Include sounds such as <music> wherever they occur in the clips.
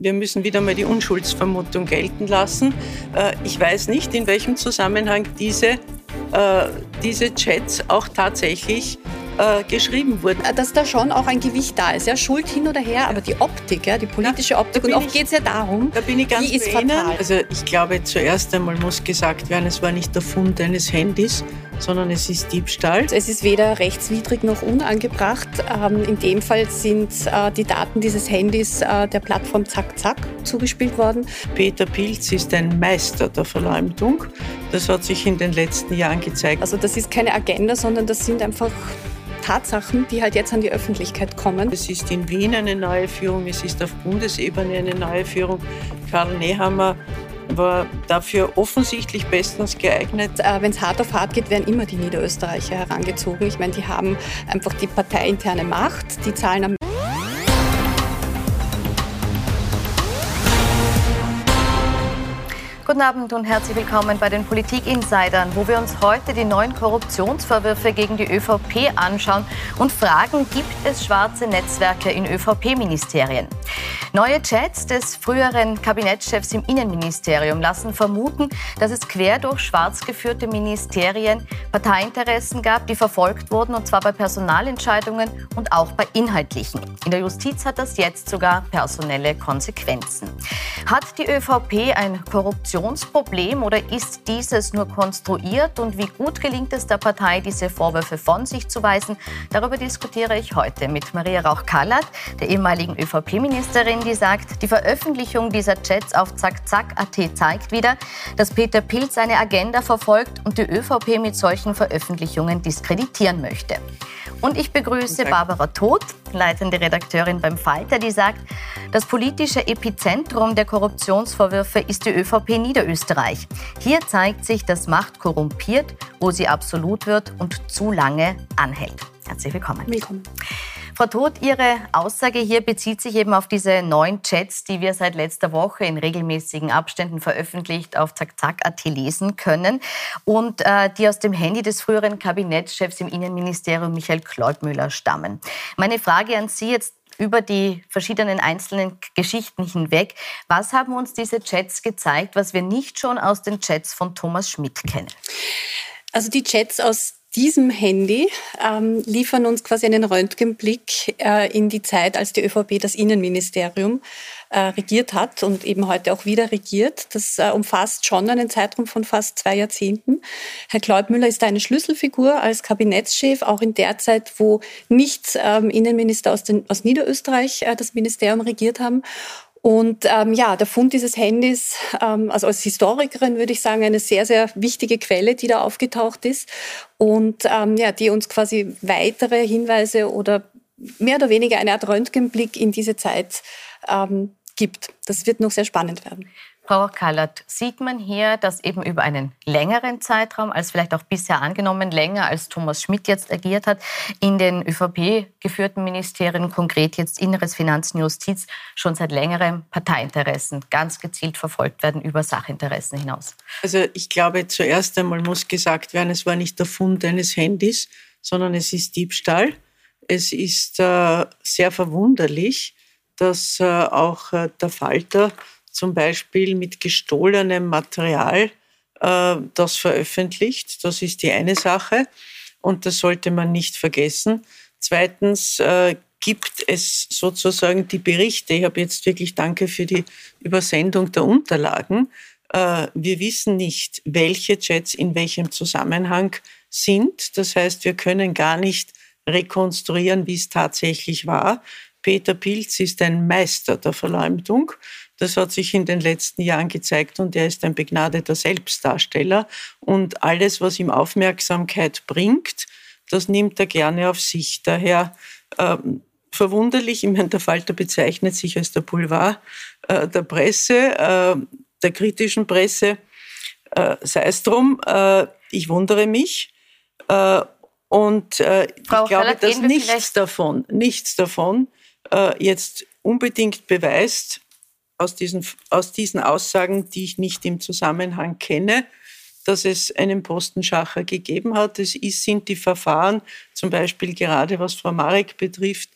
wir müssen wieder mal die Unschuldsvermutung gelten lassen. Äh, ich weiß nicht, in welchem Zusammenhang diese, äh, diese Chats auch tatsächlich äh, geschrieben wurden. Dass da schon auch ein Gewicht da ist. Ja, Schuld hin oder her, aber die Optik, ja, die politische ja, Optik, und oft geht es ja darum, da bin ich ganz die ist fatal. Also ich glaube, zuerst einmal muss gesagt werden, es war nicht der Fund eines Handys, sondern es ist Diebstahl. Es ist weder rechtswidrig noch unangebracht. Ähm, in dem Fall sind äh, die Daten dieses Handys äh, der Plattform Zack Zack zugespielt worden. Peter Pilz ist ein Meister der Verleumdung. Das hat sich in den letzten Jahren gezeigt. Also das ist keine Agenda, sondern das sind einfach Tatsachen, die halt jetzt an die Öffentlichkeit kommen. Es ist in Wien eine neue Führung, es ist auf Bundesebene eine neue Führung. Karl Nehammer war dafür offensichtlich bestens geeignet. Äh, Wenn es hart auf hart geht, werden immer die Niederösterreicher herangezogen. Ich meine, die haben einfach die parteiinterne Macht, die zahlen am Guten Abend und herzlich willkommen bei den Politik-Insidern, wo wir uns heute die neuen Korruptionsvorwürfe gegen die ÖVP anschauen und fragen, gibt es schwarze Netzwerke in ÖVP-Ministerien? Neue Chats des früheren Kabinettschefs im Innenministerium lassen vermuten, dass es quer durch schwarz geführte Ministerien Parteiinteressen gab, die verfolgt wurden, und zwar bei Personalentscheidungen und auch bei inhaltlichen. In der Justiz hat das jetzt sogar personelle Konsequenzen. Hat die ÖVP ein Korruptionsproblem oder ist dieses nur konstruiert? Und wie gut gelingt es der Partei, diese Vorwürfe von sich zu weisen? Darüber diskutiere ich heute mit Maria Rauch-Kallert, der ehemaligen ÖVP-Ministerin die sagt, die Veröffentlichung dieser Chats auf zackzack.at zeigt wieder, dass Peter Pilz seine Agenda verfolgt und die ÖVP mit solchen Veröffentlichungen diskreditieren möchte. Und ich begrüße Barbara Todt, leitende Redakteurin beim Falter, die sagt, das politische Epizentrum der Korruptionsvorwürfe ist die ÖVP Niederösterreich. Hier zeigt sich, dass Macht korrumpiert, wo sie absolut wird und zu lange anhält. Herzlich willkommen. Willkommen. Frau Todt, Ihre Aussage hier bezieht sich eben auf diese neuen Chats, die wir seit letzter Woche in regelmäßigen Abständen veröffentlicht auf zackzack.at lesen können und äh, die aus dem Handy des früheren Kabinettschefs im Innenministerium Michael Kleubmüller stammen. Meine Frage an Sie jetzt über die verschiedenen einzelnen Geschichten hinweg. Was haben uns diese Chats gezeigt, was wir nicht schon aus den Chats von Thomas Schmidt kennen? Also die Chats aus diesem Handy ähm, liefern uns quasi einen Röntgenblick äh, in die Zeit, als die ÖVP das Innenministerium äh, regiert hat und eben heute auch wieder regiert. Das äh, umfasst schon einen Zeitraum von fast zwei Jahrzehnten. Herr Kleubmüller ist eine Schlüsselfigur als Kabinettschef, auch in der Zeit, wo nicht ähm, Innenminister aus, den, aus Niederösterreich äh, das Ministerium regiert haben. Und ähm, ja, der Fund dieses Handys, ähm, also als Historikerin würde ich sagen, eine sehr, sehr wichtige Quelle, die da aufgetaucht ist und ähm, ja, die uns quasi weitere Hinweise oder mehr oder weniger eine Art Röntgenblick in diese Zeit ähm, gibt. Das wird noch sehr spannend werden. Frau Kallert, sieht man hier, dass eben über einen längeren Zeitraum als vielleicht auch bisher angenommen, länger als Thomas Schmidt jetzt agiert hat, in den ÖVP-geführten Ministerien, konkret jetzt Inneres, Finanzen, Justiz, schon seit längerem Parteiinteressen ganz gezielt verfolgt werden über Sachinteressen hinaus? Also ich glaube, zuerst einmal muss gesagt werden, es war nicht der Fund eines Handys, sondern es ist Diebstahl. Es ist äh, sehr verwunderlich, dass äh, auch äh, der Falter zum Beispiel mit gestohlenem Material äh, das veröffentlicht. Das ist die eine Sache und das sollte man nicht vergessen. Zweitens äh, gibt es sozusagen die Berichte. Ich habe jetzt wirklich Danke für die Übersendung der Unterlagen. Äh, wir wissen nicht, welche Chats in welchem Zusammenhang sind. Das heißt, wir können gar nicht rekonstruieren, wie es tatsächlich war. Peter Pilz ist ein Meister der Verleumdung. Das hat sich in den letzten Jahren gezeigt und er ist ein begnadeter Selbstdarsteller. Und alles, was ihm Aufmerksamkeit bringt, das nimmt er gerne auf sich. Daher ähm, verwunderlich, ich meine, der Falter bezeichnet sich als der Boulevard äh, der Presse, äh, der kritischen Presse. Äh, sei es drum, äh, ich wundere mich. Äh, und äh, ich glaube, dass nichts davon, nichts davon jetzt unbedingt beweist, aus diesen, aus diesen Aussagen, die ich nicht im Zusammenhang kenne, dass es einen Postenschacher gegeben hat. Es ist, sind die Verfahren, zum Beispiel gerade was Frau Marek betrifft,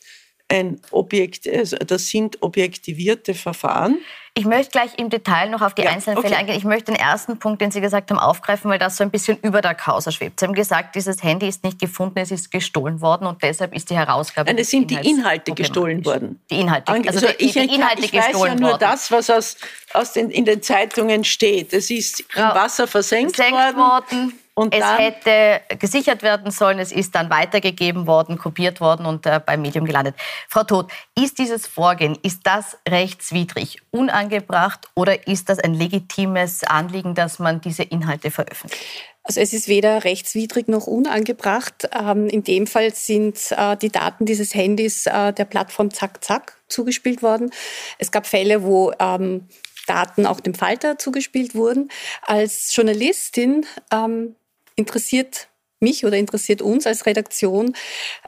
ein Objekt, also das sind objektivierte Verfahren. Ich möchte gleich im Detail noch auf die ja, einzelnen okay. Fälle eingehen. Ich möchte den ersten Punkt, den Sie gesagt haben, aufgreifen, weil das so ein bisschen über der Causa schwebt. Sie haben gesagt, dieses Handy ist nicht gefunden, es ist gestohlen worden und deshalb ist die Herausgabe. Nein, es sind die Inhalte gestohlen worden. Die Inhalte, also, also die, ich, die Inhalte ich weiß ja nur worden. das, was aus, aus den, in den Zeitungen steht. Es ist im Wasser versenkt, versenkt worden. worden und es hätte gesichert werden sollen, es ist dann weitergegeben worden, kopiert worden und äh, beim Medium gelandet. Frau Todt, ist dieses Vorgehen, ist das rechtswidrig, unangebracht oder ist das ein legitimes Anliegen, dass man diese Inhalte veröffentlicht? Also es ist weder rechtswidrig noch unangebracht. Ähm, in dem Fall sind äh, die Daten dieses Handys äh, der Plattform Zack Zack zugespielt worden. Es gab Fälle, wo ähm, Daten auch dem Falter zugespielt wurden. Als Journalistin ähm, interessiert mich oder interessiert uns als Redaktion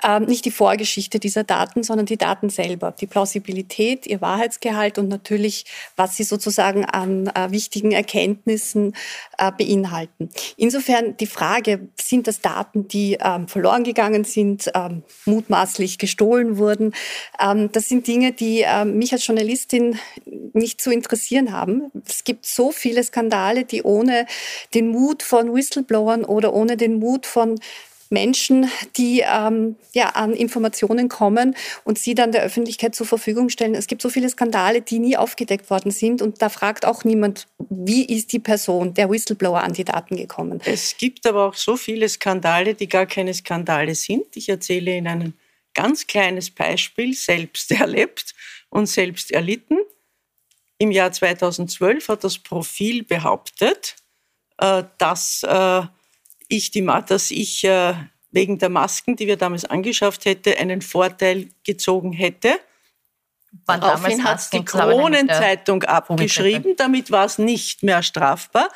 ähm, nicht die Vorgeschichte dieser Daten, sondern die Daten selber, die Plausibilität, ihr Wahrheitsgehalt und natürlich, was sie sozusagen an äh, wichtigen Erkenntnissen äh, beinhalten. Insofern die Frage, sind das Daten, die ähm, verloren gegangen sind, ähm, mutmaßlich gestohlen wurden, ähm, das sind Dinge, die ähm, mich als Journalistin nicht zu interessieren haben. Es gibt so viele Skandale, die ohne den Mut von Whistleblowern oder ohne den Mut von von Menschen, die ähm, ja, an Informationen kommen und sie dann der Öffentlichkeit zur Verfügung stellen. Es gibt so viele Skandale, die nie aufgedeckt worden sind und da fragt auch niemand, wie ist die Person, der Whistleblower, an die Daten gekommen. Es gibt aber auch so viele Skandale, die gar keine Skandale sind. Ich erzähle Ihnen ein ganz kleines Beispiel, selbst <laughs> erlebt und selbst erlitten. Im Jahr 2012 hat das Profil behauptet, äh, dass äh, ich, die, dass ich äh, wegen der Masken, die wir damals angeschafft hätte, einen Vorteil gezogen hätte. Daraufhin hat die Kronenzeitung abgeschrieben, damit war es nicht mehr strafbar.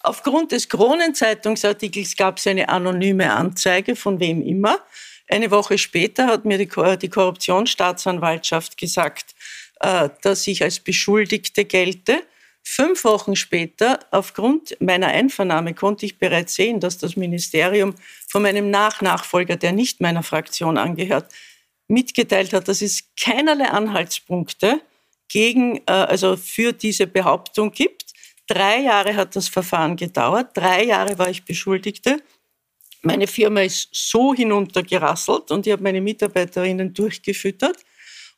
Aufgrund des Kronenzeitungsartikels gab es eine anonyme Anzeige von wem immer. Eine Woche später hat mir die, die Korruptionsstaatsanwaltschaft gesagt, äh, dass ich als Beschuldigte gelte. Fünf Wochen später, aufgrund meiner Einvernahme, konnte ich bereits sehen, dass das Ministerium von meinem Nachnachfolger, der nicht meiner Fraktion angehört, mitgeteilt hat, dass es keinerlei Anhaltspunkte gegen, äh, also für diese Behauptung gibt. Drei Jahre hat das Verfahren gedauert. Drei Jahre war ich Beschuldigte. Meine Firma ist so hinuntergerasselt und ich habe meine Mitarbeiterinnen durchgefüttert.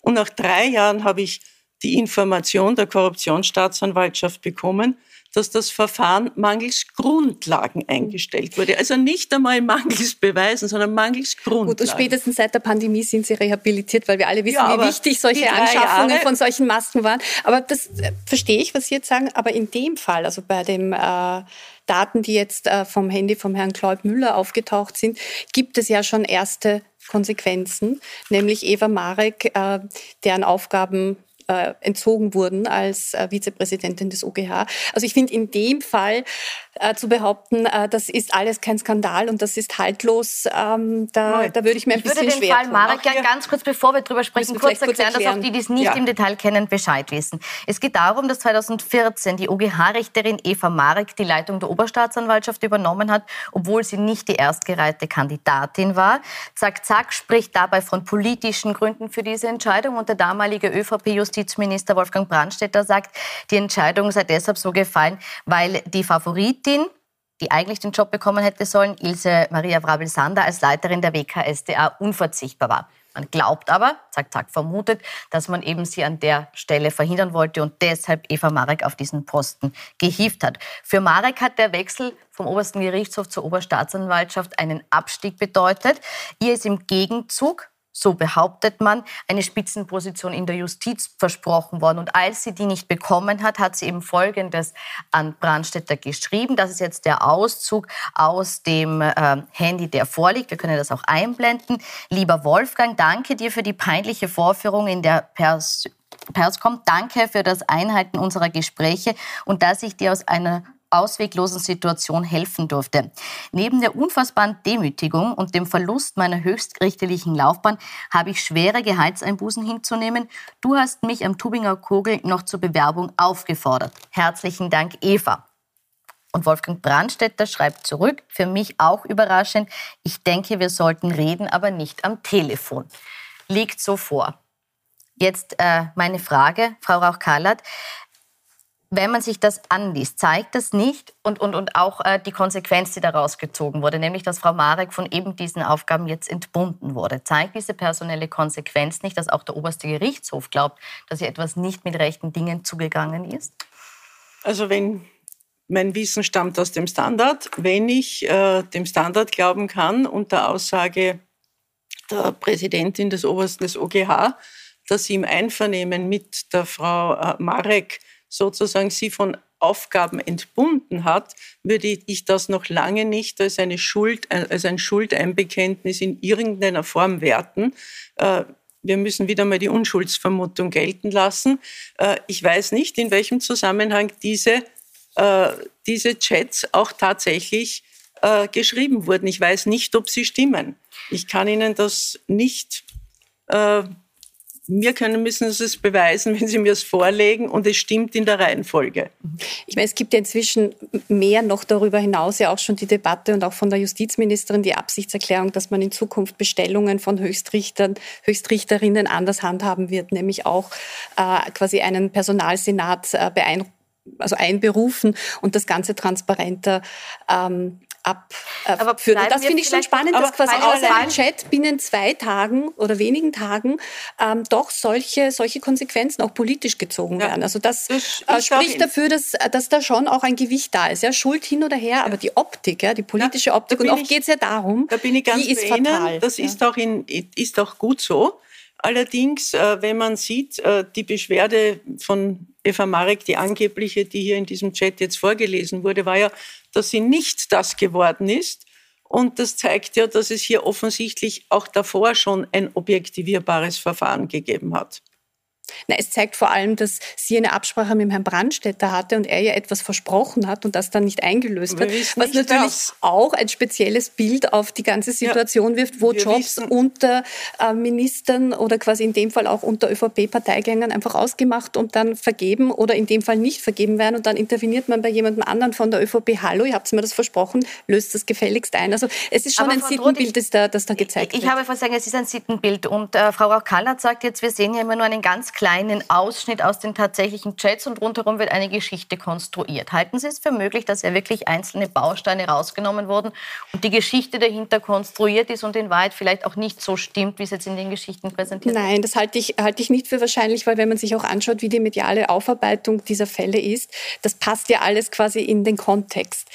Und nach drei Jahren habe ich die Information der Korruptionsstaatsanwaltschaft bekommen, dass das Verfahren mangels Grundlagen eingestellt wurde. Also nicht einmal mangels Beweisen, sondern mangels Grundlagen. Gut, und spätestens seit der Pandemie sind Sie rehabilitiert, weil wir alle wissen, ja, wie wichtig solche Anschaffungen Jahre von solchen Masken waren. Aber das äh, verstehe ich, was Sie jetzt sagen. Aber in dem Fall, also bei den äh, Daten, die jetzt äh, vom Handy vom Herrn Claude Müller aufgetaucht sind, gibt es ja schon erste Konsequenzen, nämlich Eva Marek, äh, deren Aufgaben entzogen wurden als äh, Vizepräsidentin des OGH. Also ich finde in dem Fall äh, zu behaupten, äh, das ist alles kein Skandal und das ist haltlos, ähm, da, da würde ich mir ein ich bisschen schwer Ich würde den Fall Marek gerne ganz kurz, bevor wir darüber sprechen, kurz, kurz erklären, erklären, dass auch die, die es nicht ja. im Detail kennen, Bescheid wissen. Es geht darum, dass 2014 die OGH-Richterin Eva Marek die Leitung der Oberstaatsanwaltschaft übernommen hat, obwohl sie nicht die erstgereihte Kandidatin war. Zack, zack, spricht dabei von politischen Gründen für diese Entscheidung und der damalige ÖVP-Justiz Justizminister Wolfgang Brandstätter sagt, die Entscheidung sei deshalb so gefallen, weil die Favoritin, die eigentlich den Job bekommen hätte sollen, Ilse Maria Wrabel-Sander als Leiterin der WKSDA unverzichtbar war. Man glaubt aber, zack, zack, vermutet, dass man eben sie an der Stelle verhindern wollte und deshalb Eva Marek auf diesen Posten gehievt hat. Für Marek hat der Wechsel vom obersten Gerichtshof zur Oberstaatsanwaltschaft einen Abstieg bedeutet. Ihr ist im Gegenzug so behauptet man, eine Spitzenposition in der Justiz versprochen worden. Und als sie die nicht bekommen hat, hat sie eben Folgendes an Brandstätter geschrieben. Das ist jetzt der Auszug aus dem äh, Handy, der vorliegt. Wir können das auch einblenden. Lieber Wolfgang, danke dir für die peinliche Vorführung in der Pers Perscom. Danke für das Einhalten unserer Gespräche und dass ich dir aus einer ausweglosen Situation helfen durfte. Neben der unfassbaren Demütigung und dem Verlust meiner höchstrichterlichen Laufbahn habe ich schwere Gehaltseinbußen hinzunehmen. Du hast mich am Tubinger Kogel noch zur Bewerbung aufgefordert. Herzlichen Dank, Eva. Und Wolfgang Brandstätter schreibt zurück, für mich auch überraschend, ich denke, wir sollten reden, aber nicht am Telefon. Liegt so vor. Jetzt äh, meine Frage, Frau Rauch-Kallert wenn man sich das anliest, zeigt das nicht und, und, und auch äh, die Konsequenz, die daraus gezogen wurde, nämlich dass Frau Marek von eben diesen Aufgaben jetzt entbunden wurde, zeigt diese personelle Konsequenz nicht, dass auch der oberste Gerichtshof glaubt, dass hier etwas nicht mit rechten Dingen zugegangen ist? Also wenn mein Wissen stammt aus dem Standard, wenn ich äh, dem Standard glauben kann und der Aussage der Präsidentin des obersten des OGH, dass sie im Einvernehmen mit der Frau äh, Marek sozusagen sie von Aufgaben entbunden hat, würde ich das noch lange nicht als, eine Schuld, als ein Schuldeinbekenntnis in irgendeiner Form werten. Äh, wir müssen wieder mal die Unschuldsvermutung gelten lassen. Äh, ich weiß nicht, in welchem Zusammenhang diese, äh, diese Chats auch tatsächlich geschrieben wurden. Ich weiß nicht, ob sie stimmen. Ich kann Ihnen das nicht mir können, müssen es beweisen, <laughs> wenn Sie mir es vorlegen und es stimmt in der Reihenfolge. Ich meine, es gibt ja inzwischen mehr noch darüber hinaus ja auch schon die Debatte und auch von der Justizministerin die Absichtserklärung, dass man in Zukunft Bestellungen von Höchstrichtern, Höchstrichterinnen anders handhaben wird, nämlich auch äh, quasi einen Personalsenat äh, beeindrucken also einberufen und das Ganze transparenter ähm, abführen. Äh, das finde ich schon spannend, dass quasi aus einem Chat binnen zwei Tagen oder wenigen Tagen ähm, doch solche, solche Konsequenzen auch politisch gezogen ja. werden. Also das, das äh, spricht dafür, dass, dass da schon auch ein Gewicht da ist. Ja, Schuld hin oder her, ja. aber die Optik, ja, die politische ja, Optik, und oft geht es ja darum, da bin ich ganz die ist fatal. Das ist, auch in, ist auch gut so. Allerdings, äh, wenn man sieht, äh, die Beschwerde von Eva Marek, die angebliche, die hier in diesem Chat jetzt vorgelesen wurde, war ja, dass sie nicht das geworden ist. Und das zeigt ja, dass es hier offensichtlich auch davor schon ein objektivierbares Verfahren gegeben hat. Na, es zeigt vor allem, dass sie eine Absprache mit Herrn Brandstätter hatte und er ihr etwas versprochen hat und das dann nicht eingelöst hat. Was natürlich das. auch ein spezielles Bild auf die ganze Situation ja, wirft, wo Jobs wissen. unter äh, Ministern oder quasi in dem Fall auch unter ÖVP-Parteigängern einfach ausgemacht und dann vergeben oder in dem Fall nicht vergeben werden und dann interveniert man bei jemandem anderen von der ÖVP, hallo, ihr habt mir das versprochen, löst das gefälligst ein. Also es ist schon Aber ein Frau Sittenbild, das da, das da gezeigt ich, wird. Ich habe vorhin es ist ein Sittenbild und äh, Frau Rauch-Kallert sagt jetzt, wir sehen ja immer nur einen ganz kleinen Ausschnitt aus den tatsächlichen Chats und rundherum wird eine Geschichte konstruiert. Halten Sie es für möglich, dass ja wirklich einzelne Bausteine rausgenommen wurden und die Geschichte dahinter konstruiert ist und in Wahrheit vielleicht auch nicht so stimmt, wie es jetzt in den Geschichten präsentiert wird? Nein, das halte ich, halte ich nicht für wahrscheinlich, weil wenn man sich auch anschaut, wie die mediale Aufarbeitung dieser Fälle ist, das passt ja alles quasi in den Kontext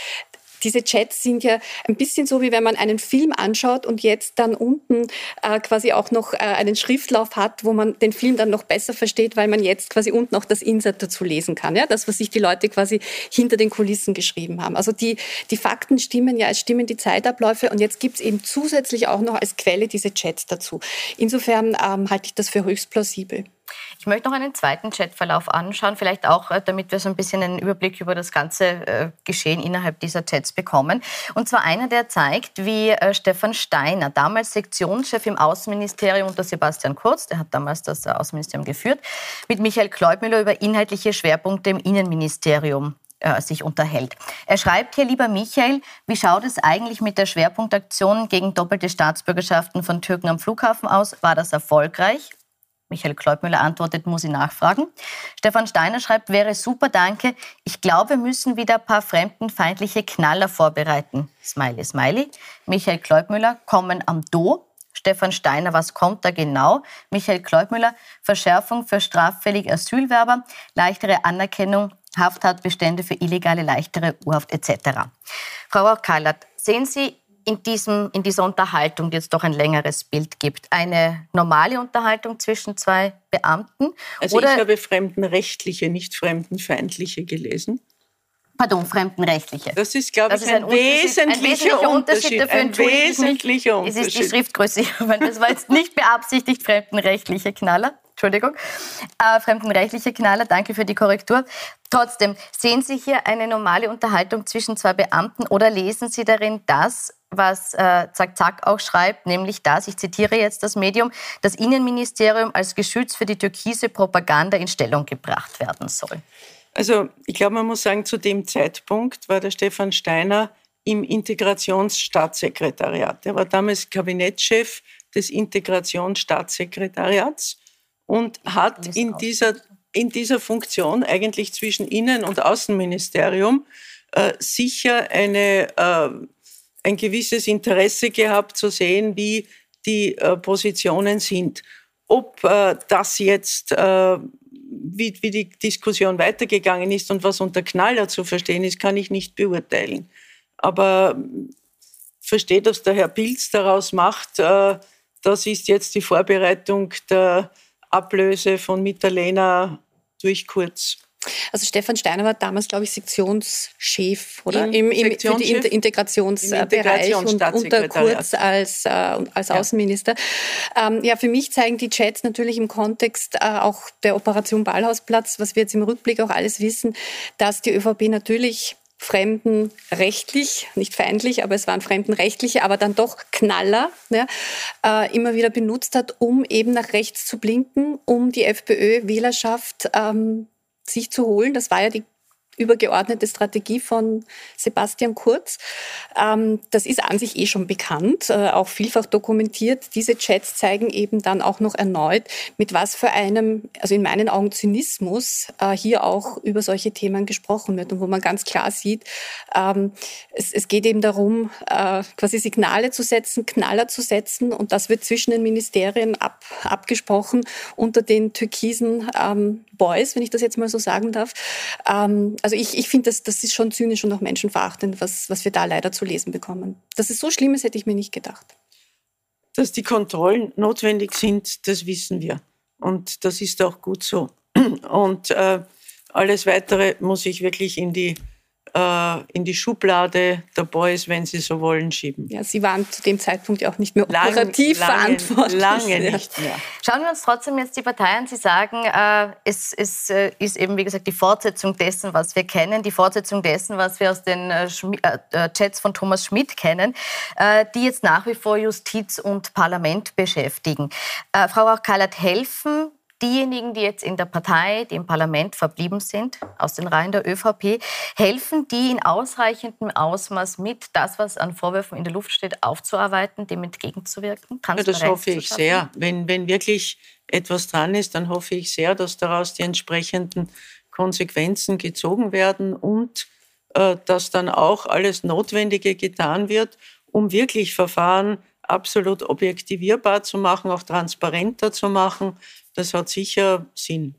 diese Chats sind ja ein bisschen so, wie wenn man einen Film anschaut und jetzt dann unten äh, quasi auch noch äh, einen Schriftlauf hat, wo man den Film dann noch besser versteht, weil man jetzt quasi unten auch das Insert dazu lesen kann. Ja? Das, was sich die Leute quasi hinter den Kulissen geschrieben haben. Also die, die Fakten stimmen ja, es stimmen die Zeitabläufe und jetzt gibt es eben zusätzlich auch noch als Quelle diese Chats dazu. Insofern ähm, halte ich das für höchst plausibel. Ich möchte noch einen zweiten Chatverlauf anschauen, vielleicht auch, äh, damit wir so ein bisschen einen Überblick über das ganze äh, Geschehen innerhalb dieser Chats bekommen. Und zwar einer, der zeigt, wie äh, Stefan Steiner, damals Sektionschef im Außenministerium unter Sebastian Kurz, der hat damals das Außenministerium geführt, mit Michael Kleubmüller über inhaltliche Schwerpunkte im Innenministerium sich unterhält. Er schreibt hier, lieber Michael, wie schaut es eigentlich mit der Schwerpunktaktion gegen doppelte Staatsbürgerschaften von Türken am Flughafen aus? War das erfolgreich? Michael Kleubmüller antwortet, muss ich nachfragen. Stefan Steiner schreibt, wäre super, danke. Ich glaube, wir müssen wieder ein paar fremdenfeindliche Knaller vorbereiten. Smiley, Smiley. Michael Kleubmüller, kommen am Do. Stefan Steiner, was kommt da genau? Michael Kleubmüller, Verschärfung für straffällige Asylwerber, leichtere Anerkennung, Hafttatbestände für illegale, leichtere Urhaft etc. Frau Kallert, sehen Sie in, diesem, in dieser Unterhaltung, die jetzt doch ein längeres Bild gibt, eine normale Unterhaltung zwischen zwei Beamten? Also Oder ich habe fremdenrechtliche, nicht fremdenfeindliche gelesen. Pardon, fremdenrechtliche. Das ist, glaube das ich, ein, ein, wesentlicher ein, wesentlicher Unterschied. Dafür ein wesentlicher Unterschied. Es ist die Schriftgröße, <laughs> weil das war jetzt nicht beabsichtigt fremdenrechtliche Knaller. Entschuldigung, äh, fremdenrechtliche Knaller, danke für die Korrektur. Trotzdem, sehen Sie hier eine normale Unterhaltung zwischen zwei Beamten oder lesen Sie darin das, was äh, Zack Zack auch schreibt, nämlich das, ich zitiere jetzt das Medium, das Innenministerium als Geschütz für die türkise Propaganda in Stellung gebracht werden soll? Also ich glaube, man muss sagen, zu dem Zeitpunkt war der Stefan Steiner im Integrationsstaatssekretariat. Er war damals Kabinettschef des Integrationsstaatssekretariats und hat in dieser, in dieser Funktion eigentlich zwischen Innen- und Außenministerium äh, sicher eine, äh, ein gewisses Interesse gehabt zu sehen, wie die äh, Positionen sind. Ob äh, das jetzt, äh, wie, wie die Diskussion weitergegangen ist und was unter Knaller zu verstehen ist, kann ich nicht beurteilen. Aber versteht, was der Herr Pilz daraus macht, äh, das ist jetzt die Vorbereitung der Ablöse von Mitterlehner durch Kurz. Also Stefan Steiner war damals, glaube ich, Sektionschef oder im, im, Sektionschef? für den Integrationsbereich Integrations und unter Kurz als, äh, als ja. Außenminister. Ähm, ja, für mich zeigen die Chats natürlich im Kontext äh, auch der Operation Ballhausplatz, was wir jetzt im Rückblick auch alles wissen, dass die ÖVP natürlich fremdenrechtlich, nicht feindlich, aber es waren fremdenrechtliche, aber dann doch Knaller, ja, äh, immer wieder benutzt hat, um eben nach rechts zu blinken, um die FPÖ-Wählerschaft ähm, sich zu holen. Das war ja die übergeordnete Strategie von Sebastian Kurz. Ähm, das ist an sich eh schon bekannt, äh, auch vielfach dokumentiert. Diese Chats zeigen eben dann auch noch erneut, mit was für einem, also in meinen Augen Zynismus, äh, hier auch über solche Themen gesprochen wird und wo man ganz klar sieht, ähm, es, geht eben darum, äh, quasi Signale zu setzen, Knaller zu setzen und das wird zwischen den Ministerien ab, abgesprochen unter den türkisen ähm, Boys, wenn ich das jetzt mal so sagen darf. Ähm, also ich, ich finde, das, das ist schon zynisch und auch menschenverachtend, was, was wir da leider zu lesen bekommen. Dass es so schlimm ist, hätte ich mir nicht gedacht. Dass die Kontrollen notwendig sind, das wissen wir. Und das ist auch gut so. <clears throat> Und äh, alles Weitere muss ich wirklich in die in die Schublade der Boys, wenn Sie so wollen, schieben. Ja, Sie waren zu dem Zeitpunkt ja auch nicht mehr operativ lange, verantwortlich. Lange nicht mehr. Schauen wir uns trotzdem jetzt die Partei an. Sie sagen, äh, es, es äh, ist eben, wie gesagt, die Fortsetzung dessen, was wir kennen, die Fortsetzung dessen, was wir aus den äh, äh, äh Chats von Thomas Schmidt kennen, die jetzt nach wie vor Justiz und Parlament beschäftigen. Frau Rauch-Kallert, helfen diejenigen, die jetzt in der Partei, die im Parlament verblieben sind, aus den Reihen der ÖVP, helfen die in ausreichendem Ausmaß mit, das, was an Vorwürfen in der Luft steht, aufzuarbeiten, dem entgegenzuwirken? Ja, das hoffe ich sehr. Wenn, wenn wirklich etwas dran ist, dann hoffe ich sehr, dass daraus die entsprechenden Konsequenzen gezogen werden und äh, dass dann auch alles Notwendige getan wird, um wirklich Verfahren absolut objektivierbar zu machen, auch transparenter zu machen, das hat sicher Sinn.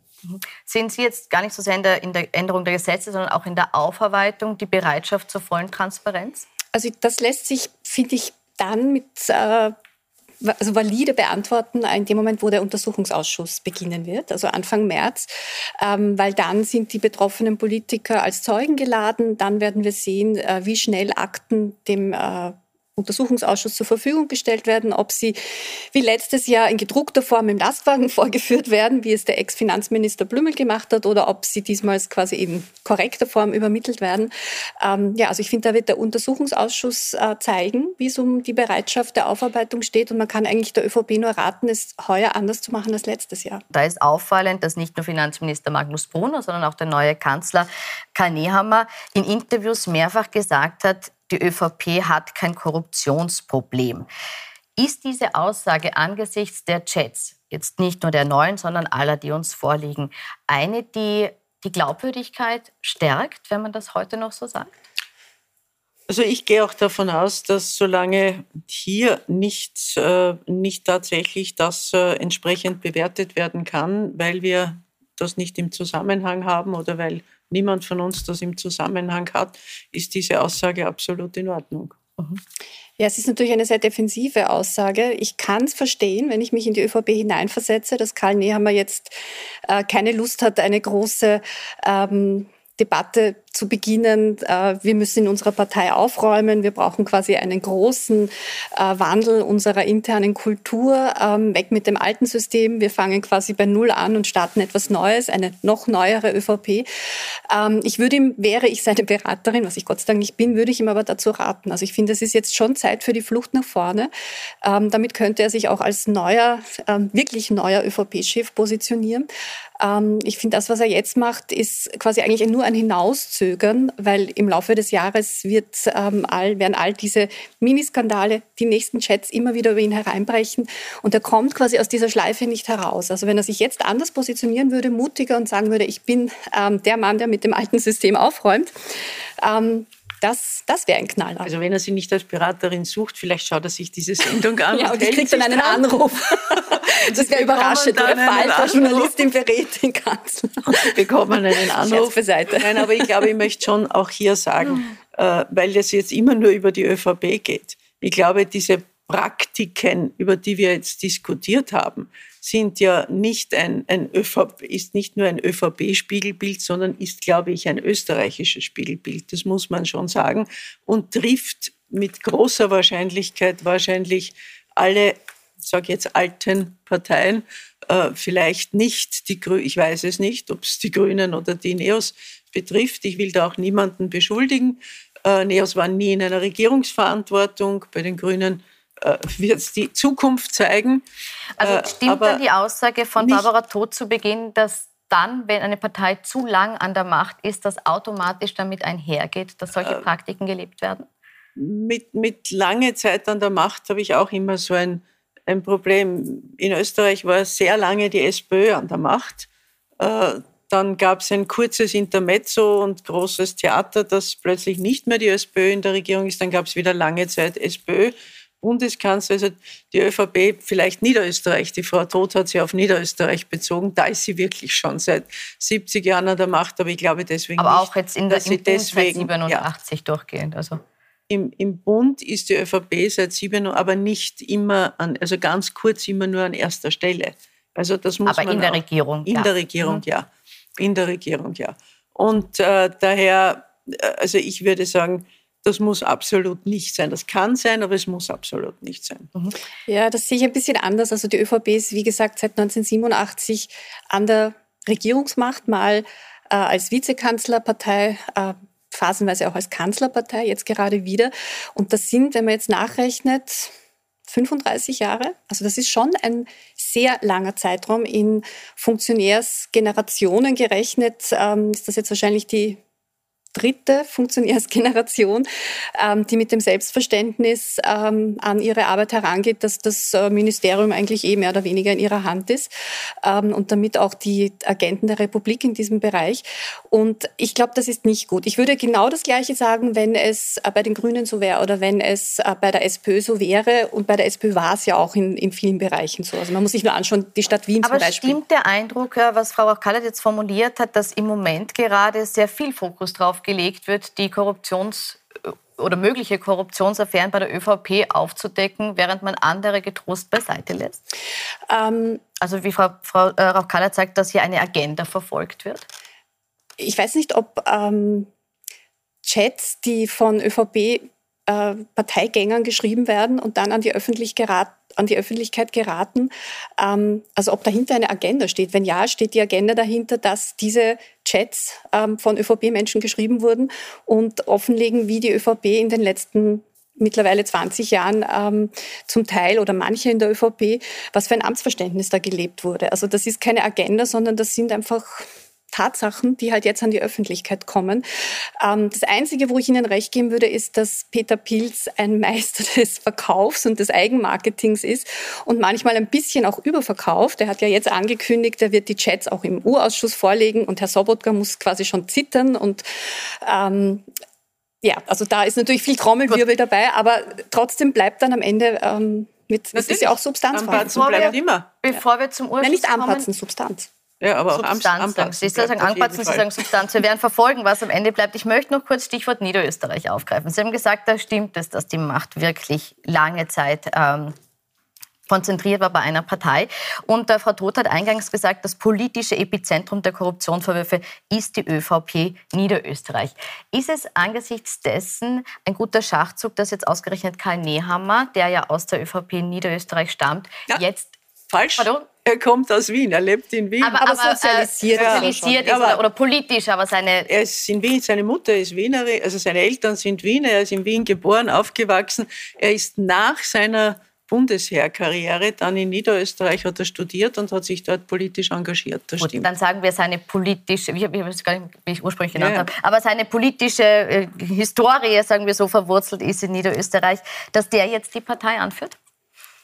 Sehen Sie jetzt gar nicht so sehr in der, in der Änderung der Gesetze, sondern auch in der Aufarbeitung die Bereitschaft zur vollen Transparenz? Also das lässt sich, finde ich, dann mit äh, also valide beantworten in dem Moment, wo der Untersuchungsausschuss beginnen wird, also Anfang März, ähm, weil dann sind die betroffenen Politiker als Zeugen geladen. Dann werden wir sehen, äh, wie schnell Akten dem äh, Untersuchungsausschuss zur Verfügung gestellt werden, ob sie wie letztes Jahr in gedruckter Form im Lastwagen <laughs> vorgeführt werden, wie es der Ex-Finanzminister Blümel gemacht hat, oder ob sie diesmal quasi in korrekter Form übermittelt werden. Ähm, ja, also ich finde, da wird der Untersuchungsausschuss äh, zeigen, wie es um die Bereitschaft der Aufarbeitung steht. Und man kann eigentlich der ÖVP nur raten, es heuer anders zu machen als letztes Jahr. Da ist auffallend, dass nicht nur Finanzminister Magnus Brunner, sondern auch der neue Kanzler Karl Nehammer in Interviews mehrfach gesagt hat, die ÖVP hat kein Korruptionsproblem. Ist diese Aussage angesichts der Chats, jetzt nicht nur der neuen, sondern aller, die uns vorliegen, eine, die die Glaubwürdigkeit stärkt, wenn man das heute noch so sagt? Also ich gehe auch davon aus, dass solange hier nicht, äh, nicht tatsächlich das äh, entsprechend bewertet werden kann, weil wir das nicht im Zusammenhang haben oder weil niemand von uns das im Zusammenhang hat, ist diese Aussage absolut in Ordnung. Mhm. Ja, es ist natürlich eine sehr defensive Aussage. Ich kann es verstehen, wenn ich mich in die ÖVP hineinversetze, dass Karl Nehammer jetzt äh, keine Lust hat, eine große ähm, Debatte zu beginnen, äh, wir müssen in unserer Partei aufräumen, wir brauchen quasi einen großen äh, Wandel unserer internen Kultur, ähm, weg mit dem alten System, wir fangen quasi bei Null an und starten etwas Neues, eine noch neuere ÖVP. Ähm, ich würde ihm, wäre ich seine Beraterin, was ich Gott sei Dank nicht bin, würde ich ihm aber dazu raten. Also ich finde, es ist jetzt schon Zeit für die Flucht nach vorne. Ähm, damit könnte er sich auch als neuer, wirklich neuer ÖVP-Chef positionieren. Ähm, ich finde, das, was er jetzt macht, ist quasi eigentlich nur ein Hinauszögern, weil im Laufe des Jahres wird, ähm, all, werden all diese Miniskandale, die nächsten Chats immer wieder über ihn hereinbrechen und er kommt quasi aus dieser Schleife nicht heraus. Also wenn er sich jetzt anders positionieren würde, mutiger und sagen würde, ich bin ähm, der Mann, der mit dem alten System aufräumt, ähm, das, das wäre ein Knaller. Also wenn er sie nicht als Beraterin sucht, vielleicht schaut er sich diese Sendung an. <laughs> ja, und ich kriege <laughs> dann einen Anruf. das wäre überraschend. Der Fall, Journalistin berät den Kanzler. Und sie bekommen einen Anruf. Beiseite. Nein, aber ich glaube, ich möchte schon auch hier sagen, <laughs> äh, weil das jetzt immer nur über die ÖVP geht. Ich glaube, diese Praktiken, über die wir jetzt diskutiert haben, sind ja nicht ein, ein ÖVP, ist nicht nur ein ÖVP-Spiegelbild, sondern ist, glaube ich, ein österreichisches Spiegelbild. Das muss man schon sagen und trifft mit großer Wahrscheinlichkeit wahrscheinlich alle, ich sage jetzt alten Parteien, äh, vielleicht nicht die Grünen, ich weiß es nicht, ob es die Grünen oder die Neos betrifft. Ich will da auch niemanden beschuldigen. Äh, Neos waren nie in einer Regierungsverantwortung. Bei den Grünen wird es die Zukunft zeigen. Also äh, stimmt dann die Aussage von Barbara Todt zu Beginn, dass dann, wenn eine Partei zu lang an der Macht ist, das automatisch damit einhergeht, dass solche äh, Praktiken gelebt werden? Mit, mit lange Zeit an der Macht habe ich auch immer so ein, ein Problem. In Österreich war sehr lange die SPÖ an der Macht. Dann gab es ein kurzes Intermezzo und großes Theater, dass plötzlich nicht mehr die SPÖ in der Regierung ist. Dann gab es wieder lange Zeit SPÖ. Bundeskanzler, also die ÖVP, vielleicht Niederösterreich, die Frau Todt hat sie auf Niederösterreich bezogen, da ist sie wirklich schon seit 70 Jahren an der Macht, aber ich glaube deswegen aber nicht, auch jetzt in der, dass im Bund deswegen, seit 87 ja, durchgehend, also im, Im Bund ist die ÖVP seit 7, aber nicht immer an, also ganz kurz immer nur an erster Stelle. Also das muss aber man in der Regierung, in ja. der Regierung, mhm. ja, in der Regierung, ja. Und äh, daher, äh, also ich würde sagen, das muss absolut nicht sein. Das kann sein, aber es muss absolut nicht sein. Mhm. Ja, das sehe ich ein bisschen anders. Also die ÖVP ist, wie gesagt, seit 1987 an der Regierungsmacht, mal äh, als Vizekanzlerpartei, äh, phasenweise auch als Kanzlerpartei, jetzt gerade wieder. Und das sind, wenn man jetzt nachrechnet, 35 Jahre. Also das ist schon ein sehr langer Zeitraum. In Funktionärsgenerationen gerechnet ähm, ist das jetzt wahrscheinlich die dritte Funktionärsgeneration, ähm, die mit dem Selbstverständnis ähm, an ihre Arbeit herangeht, dass das äh, Ministerium eigentlich eh mehr oder weniger in ihrer Hand ist ähm, und damit auch die Agenten der Republik in diesem Bereich. Und ich glaube, das ist nicht gut. Ich würde genau das Gleiche sagen, wenn es äh, bei den Grünen so wäre oder wenn es äh, bei der SPÖ so wäre. Und bei der SPÖ war es ja auch in, in vielen Bereichen so. Also man muss sich nur anschauen, die Stadt Wien Aber zum Beispiel. Aber stimmt der Eindruck, was Frau Kallet jetzt formuliert hat, dass im Moment gerade sehr viel Fokus drauf gelegt wird, die Korruptions- oder mögliche Korruptionsaffären bei der ÖVP aufzudecken, während man andere getrost beiseite lässt? Ähm, also wie Frau, Frau äh, Rauchkaller sagt, dass hier eine Agenda verfolgt wird? Ich weiß nicht, ob ähm, Chats, die von ÖVP äh, Parteigängern geschrieben werden und dann an die, Öffentlich gerat, an die Öffentlichkeit geraten. Ähm, also ob dahinter eine Agenda steht. Wenn ja, steht die Agenda dahinter, dass diese Chats ähm, von ÖVP-Menschen geschrieben wurden und offenlegen, wie die ÖVP in den letzten mittlerweile 20 Jahren ähm, zum Teil oder manche in der ÖVP, was für ein Amtsverständnis da gelebt wurde. Also das ist keine Agenda, sondern das sind einfach Tatsachen, die halt jetzt an die Öffentlichkeit kommen. Ähm, das Einzige, wo ich Ihnen recht geben würde, ist, dass Peter Pilz ein Meister <laughs> des Verkaufs und des Eigenmarketings ist und manchmal ein bisschen auch überverkauft. Er hat ja jetzt angekündigt, er wird die Chats auch im U-Ausschuss vorlegen und Herr Sobotka muss quasi schon zittern und ähm, ja, also da ist natürlich viel Trommelwirbel dabei, aber trotzdem bleibt dann am Ende ähm, mit, das ist ja auch Substanz. Anpatzen bleibt immer. Bevor wir zum Urschuss Nein, nicht anpatzen, Substanz. Ja, aber auch Substanz. Anpassen. Sie sagen anpassen, Sie sagen Substanz. Wir werden verfolgen, was am Ende bleibt. Ich möchte noch kurz Stichwort Niederösterreich aufgreifen. Sie haben gesagt, da stimmt es, dass die Macht wirklich lange Zeit ähm, konzentriert war bei einer Partei. Und äh, Frau Todt hat eingangs gesagt, das politische Epizentrum der Korruptionsvorwürfe ist die ÖVP Niederösterreich. Ist es angesichts dessen ein guter Schachzug, dass jetzt ausgerechnet Karl Nehammer, der ja aus der ÖVP Niederösterreich stammt, ja. jetzt... Falsch. Pardon? Er kommt aus Wien, er lebt in Wien. Aber, aber, aber sozialisiert, äh, sozialisiert ist oder, oder, politisch, aber seine... Er ist in Wien, seine Mutter ist Wienerin, also seine Eltern sind Wiener, er ist in Wien geboren, aufgewachsen. Er ist nach seiner Bundesheerkarriere. Dann in Niederösterreich hat er studiert und hat sich dort politisch engagiert. Das Gut, stimmt. Dann sagen wir seine politische, ich habe es gar nicht, wie ich ursprünglich genannt ja, ja. habe, aber seine politische äh, Historie, sagen wir so, verwurzelt ist in Niederösterreich, dass der jetzt die Partei anführt?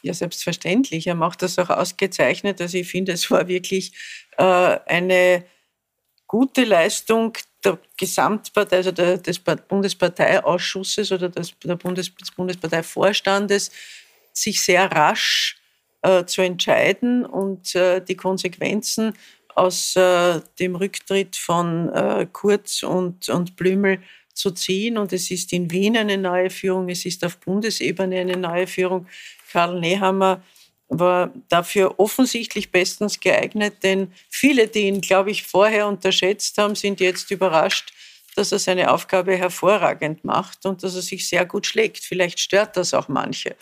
Ja, selbstverständlich. Er macht das auch ausgezeichnet. Also ich finde, es war wirklich äh, eine gute Leistung der Gesamtpartei, also der, des Bundesparteiausschusses oder des, der Bundes, des Bundesparteivorstandes, sich sehr rasch äh, zu entscheiden und äh, die Konsequenzen aus äh, dem Rücktritt von äh, Kurz und, und Blümel zu ziehen. Und es ist in Wien eine neue Führung, es ist auf Bundesebene eine neue Führung. Karl Nehammer war dafür offensichtlich bestens geeignet, denn viele, die ihn, glaube ich, vorher unterschätzt haben, sind jetzt überrascht, dass er seine Aufgabe hervorragend macht und dass er sich sehr gut schlägt. Vielleicht stört das auch manche.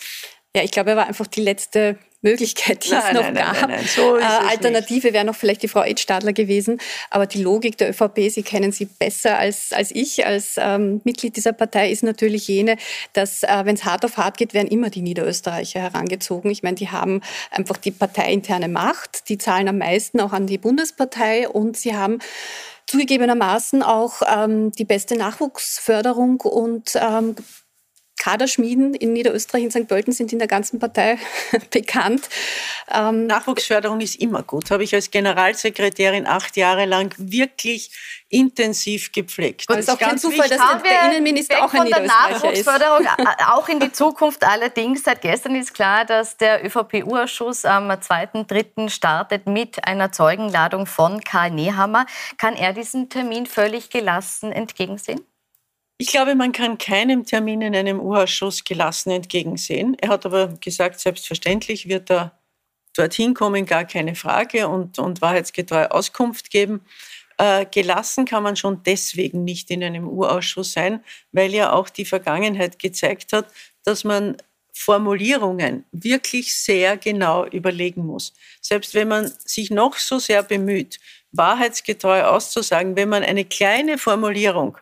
Ja, ich glaube, er war einfach die letzte Möglichkeit, die nein, es noch nein, gab. Nein, so äh, Alternative wäre noch vielleicht die Frau Edstadler gewesen. Aber die Logik der ÖVP, Sie kennen sie besser als, als ich, als ähm, Mitglied dieser Partei, ist natürlich jene, dass, äh, wenn es hart auf hart geht, werden immer die Niederösterreicher herangezogen. Ich meine, die haben einfach die parteiinterne Macht, die zahlen am meisten auch an die Bundespartei und sie haben zugegebenermaßen auch ähm, die beste Nachwuchsförderung und ähm, Kaderschmieden in Niederösterreich, in St. Pölten sind in der ganzen Partei <laughs> bekannt. Ähm Nachwuchsförderung ist immer gut. Habe ich als Generalsekretärin acht Jahre lang wirklich intensiv gepflegt. Und es ist auch kein Zufall, dass der Innenminister auch ein Niederösterreicher ist. Nachwuchsförderung, <laughs> auch in die Zukunft allerdings. Seit gestern ist klar, dass der ÖVP-Urschuss am 2.3. startet mit einer Zeugenladung von Karl Nehammer. Kann er diesen Termin völlig gelassen entgegensehen? Ich glaube, man kann keinem Termin in einem U-Ausschuss gelassen entgegensehen. Er hat aber gesagt, selbstverständlich wird er dorthin kommen, gar keine Frage, und, und wahrheitsgetreu Auskunft geben. Äh, gelassen kann man schon deswegen nicht in einem U-Ausschuss sein, weil ja auch die Vergangenheit gezeigt hat, dass man Formulierungen wirklich sehr genau überlegen muss. Selbst wenn man sich noch so sehr bemüht, wahrheitsgetreu auszusagen, wenn man eine kleine Formulierung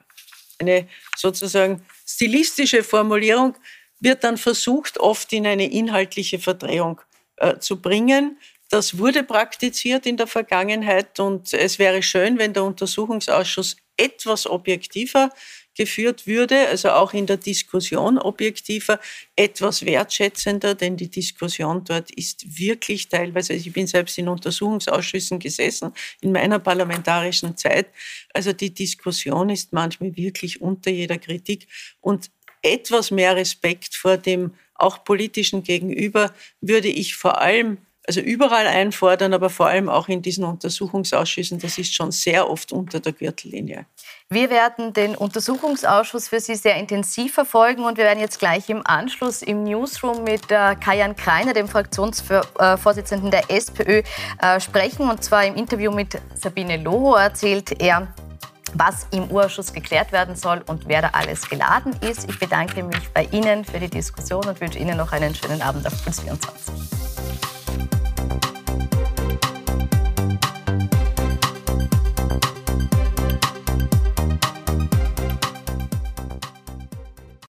eine sozusagen stilistische Formulierung wird dann versucht, oft in eine inhaltliche Verdrehung äh, zu bringen. Das wurde praktiziert in der Vergangenheit und es wäre schön, wenn der Untersuchungsausschuss etwas objektiver geführt würde, also auch in der Diskussion objektiver, etwas wertschätzender, denn die Diskussion dort ist wirklich teilweise, ich bin selbst in Untersuchungsausschüssen gesessen in meiner parlamentarischen Zeit, also die Diskussion ist manchmal wirklich unter jeder Kritik und etwas mehr Respekt vor dem auch politischen Gegenüber würde ich vor allem also überall einfordern, aber vor allem auch in diesen Untersuchungsausschüssen. Das ist schon sehr oft unter der Gürtellinie. Wir werden den Untersuchungsausschuss für Sie sehr intensiv verfolgen und wir werden jetzt gleich im Anschluss im Newsroom mit äh, Kajan Kreiner, dem Fraktionsvorsitzenden der SPÖ, äh, sprechen. Und zwar im Interview mit Sabine Loho erzählt er, was im Urschuss geklärt werden soll und wer da alles geladen ist. Ich bedanke mich bei Ihnen für die Diskussion und wünsche Ihnen noch einen schönen Abend auf Puls 24.